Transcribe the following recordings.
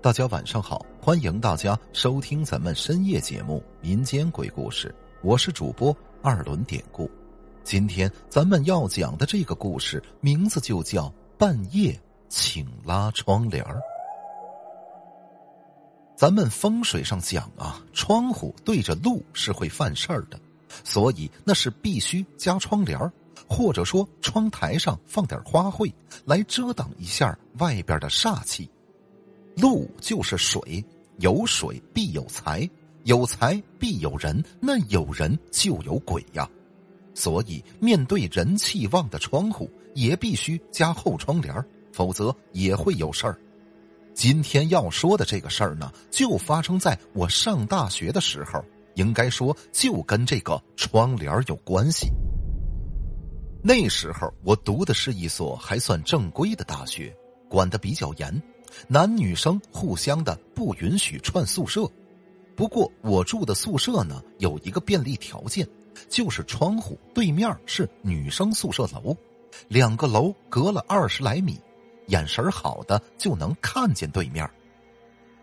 大家晚上好，欢迎大家收听咱们深夜节目《民间鬼故事》，我是主播二轮典故。今天咱们要讲的这个故事名字就叫《半夜请拉窗帘儿咱们风水上讲啊，窗户对着路是会犯事儿的，所以那是必须加窗帘儿或者说窗台上放点花卉来遮挡一下外边的煞气。路就是水，有水必有财，有财必有人，那有人就有鬼呀。所以，面对人气旺的窗户，也必须加厚窗帘否则也会有事儿。今天要说的这个事儿呢，就发生在我上大学的时候，应该说就跟这个窗帘有关系。那时候我读的是一所还算正规的大学，管的比较严。男女生互相的不允许串宿舍，不过我住的宿舍呢有一个便利条件，就是窗户对面是女生宿舍楼，两个楼隔了二十来米，眼神好的就能看见对面。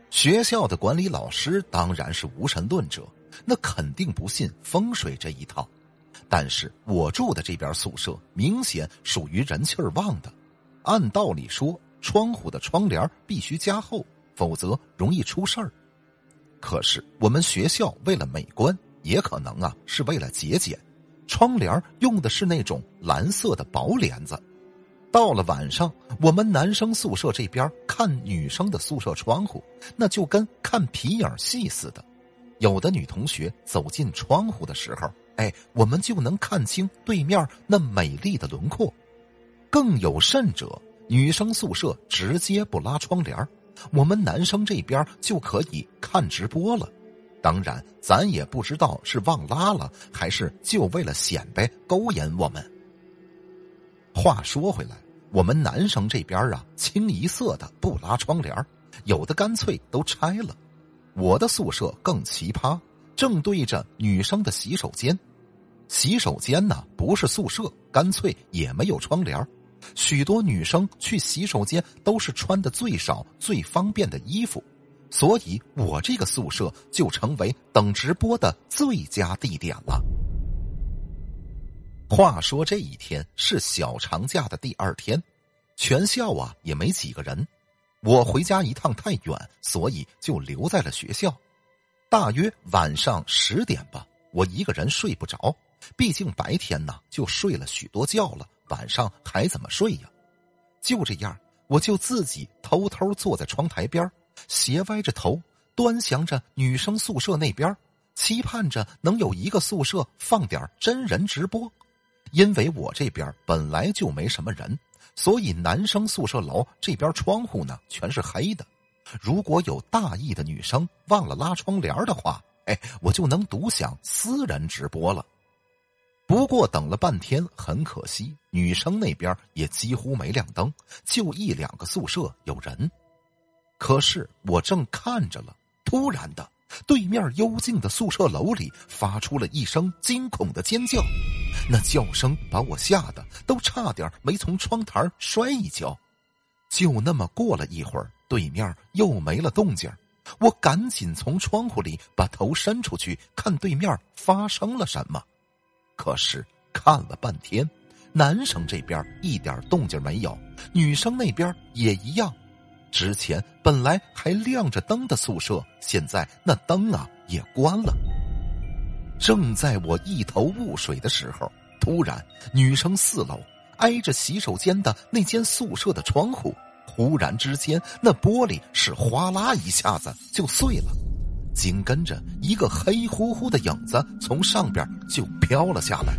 学校的管理老师当然是无神论者，那肯定不信风水这一套，但是我住的这边宿舍明显属于人气旺的，按道理说。窗户的窗帘必须加厚，否则容易出事儿。可是我们学校为了美观，也可能啊是为了节俭，窗帘用的是那种蓝色的薄帘子。到了晚上，我们男生宿舍这边看女生的宿舍窗户，那就跟看皮影戏似的。有的女同学走进窗户的时候，哎，我们就能看清对面那美丽的轮廓。更有甚者。女生宿舍直接不拉窗帘我们男生这边就可以看直播了。当然，咱也不知道是忘拉了，还是就为了显摆勾引我们。话说回来，我们男生这边啊，清一色的不拉窗帘有的干脆都拆了。我的宿舍更奇葩，正对着女生的洗手间，洗手间呢不是宿舍，干脆也没有窗帘许多女生去洗手间都是穿的最少、最方便的衣服，所以我这个宿舍就成为等直播的最佳地点了。话说这一天是小长假的第二天，全校啊也没几个人，我回家一趟太远，所以就留在了学校。大约晚上十点吧，我一个人睡不着，毕竟白天呢就睡了许多觉了。晚上还怎么睡呀？就这样，我就自己偷偷坐在窗台边，斜歪着头，端详着女生宿舍那边，期盼着能有一个宿舍放点真人直播。因为我这边本来就没什么人，所以男生宿舍楼这边窗户呢全是黑的。如果有大意的女生忘了拉窗帘的话，哎，我就能独享私人直播了。不过等了半天，很可惜，女生那边也几乎没亮灯，就一两个宿舍有人。可是我正看着了，突然的，对面幽静的宿舍楼里发出了一声惊恐的尖叫，那叫声把我吓得都差点没从窗台摔一跤。就那么过了一会儿，对面又没了动静，我赶紧从窗户里把头伸出去，看对面发生了什么。可是看了半天，男生这边一点动静没有，女生那边也一样。之前本来还亮着灯的宿舍，现在那灯啊也关了。正在我一头雾水的时候，突然女生四楼挨着洗手间的那间宿舍的窗户，忽然之间那玻璃是哗啦一下子就碎了。紧跟着，一个黑乎乎的影子从上边就飘了下来，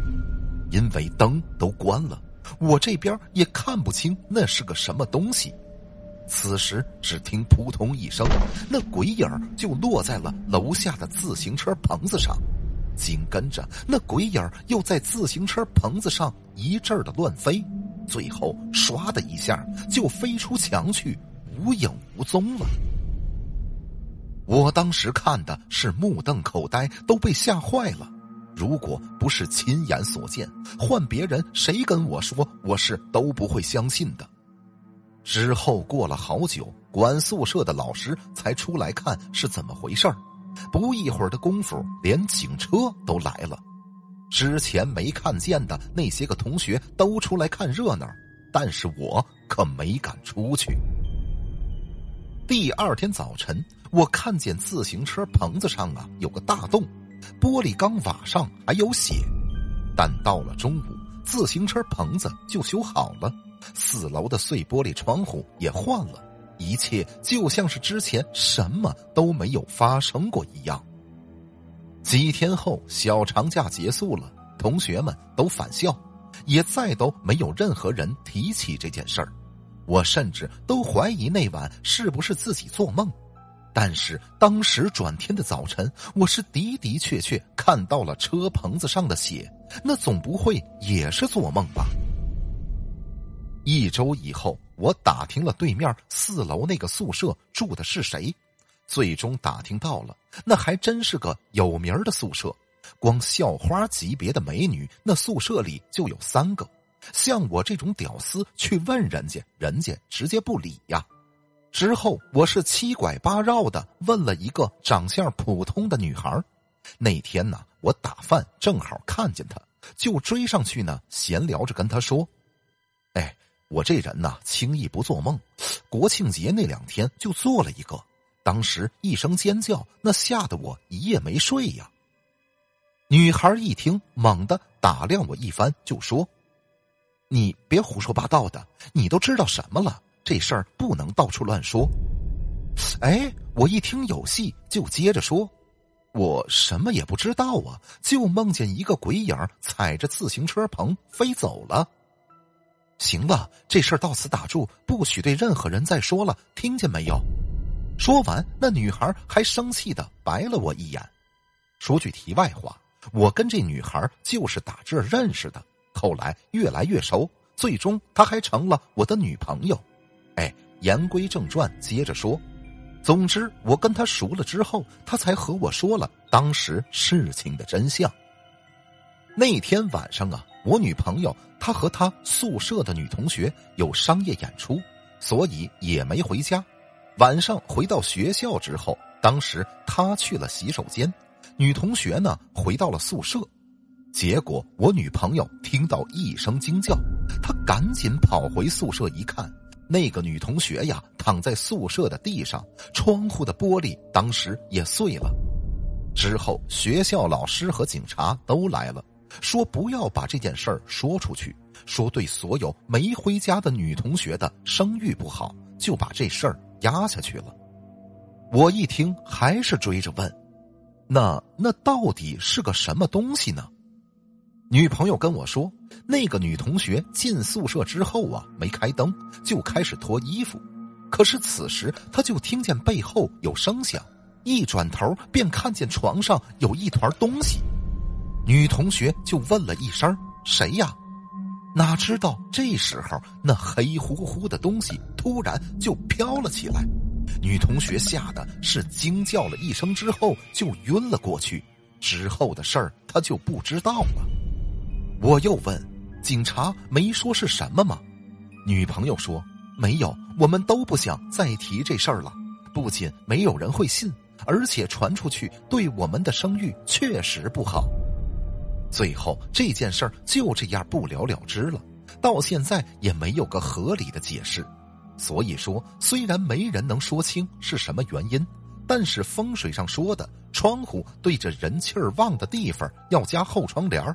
因为灯都关了，我这边也看不清那是个什么东西。此时，只听扑通一声，那鬼影就落在了楼下的自行车棚子上，紧跟着，那鬼影又在自行车棚子上一阵的乱飞，最后唰的一下就飞出墙去，无影无踪了。我当时看的是目瞪口呆，都被吓坏了。如果不是亲眼所见，换别人谁跟我说，我是都不会相信的。之后过了好久，管宿舍的老师才出来看是怎么回事不一会儿的功夫，连警车都来了。之前没看见的那些个同学都出来看热闹，但是我可没敢出去。第二天早晨，我看见自行车棚子上啊有个大洞，玻璃钢瓦上还有血。但到了中午，自行车棚子就修好了。四楼的碎玻璃窗户也换了，一切就像是之前什么都没有发生过一样。几天后，小长假结束了，同学们都返校，也再都没有任何人提起这件事儿。我甚至都怀疑那晚是不是自己做梦。但是当时转天的早晨，我是的的确确看到了车棚子上的血，那总不会也是做梦吧？一周以后，我打听了对面四楼那个宿舍住的是谁，最终打听到了，那还真是个有名的宿舍，光校花级别的美女，那宿舍里就有三个。像我这种屌丝去问人家，人家直接不理呀。之后我是七拐八绕的问了一个长相普通的女孩，那天呢，我打饭正好看见她，就追上去呢，闲聊着跟她说：“哎。”我这人呐，轻易不做梦。国庆节那两天就做了一个，当时一声尖叫，那吓得我一夜没睡呀。女孩一听，猛地打量我一番，就说：“你别胡说八道的，你都知道什么了？这事儿不能到处乱说。”哎，我一听有戏，就接着说：“我什么也不知道啊，就梦见一个鬼影踩着自行车棚飞走了。”行了，这事儿到此打住，不许对任何人再说了，听见没有？说完，那女孩还生气的白了我一眼。说句题外话，我跟这女孩就是打这认识的，后来越来越熟，最终她还成了我的女朋友。哎，言归正传，接着说，总之我跟她熟了之后，她才和我说了当时事情的真相。那天晚上啊。我女朋友她和她宿舍的女同学有商业演出，所以也没回家。晚上回到学校之后，当时她去了洗手间，女同学呢回到了宿舍。结果我女朋友听到一声惊叫，她赶紧跑回宿舍一看，那个女同学呀躺在宿舍的地上，窗户的玻璃当时也碎了。之后学校老师和警察都来了。说不要把这件事儿说出去，说对所有没回家的女同学的声誉不好，就把这事儿压下去了。我一听，还是追着问：“那那到底是个什么东西呢？”女朋友跟我说：“那个女同学进宿舍之后啊，没开灯，就开始脱衣服。可是此时，她就听见背后有声响，一转头便看见床上有一团东西。”女同学就问了一声：“谁呀？”哪知道这时候那黑乎乎的东西突然就飘了起来，女同学吓得是惊叫了一声，之后就晕了过去。之后的事儿她就不知道了。我又问：“警察没说是什么吗？”女朋友说：“没有，我们都不想再提这事儿了。不仅没有人会信，而且传出去对我们的声誉确实不好。”最后这件事儿就这样不了了之了，到现在也没有个合理的解释。所以说，虽然没人能说清是什么原因，但是风水上说的窗户对着人气儿旺的地方要加厚窗帘儿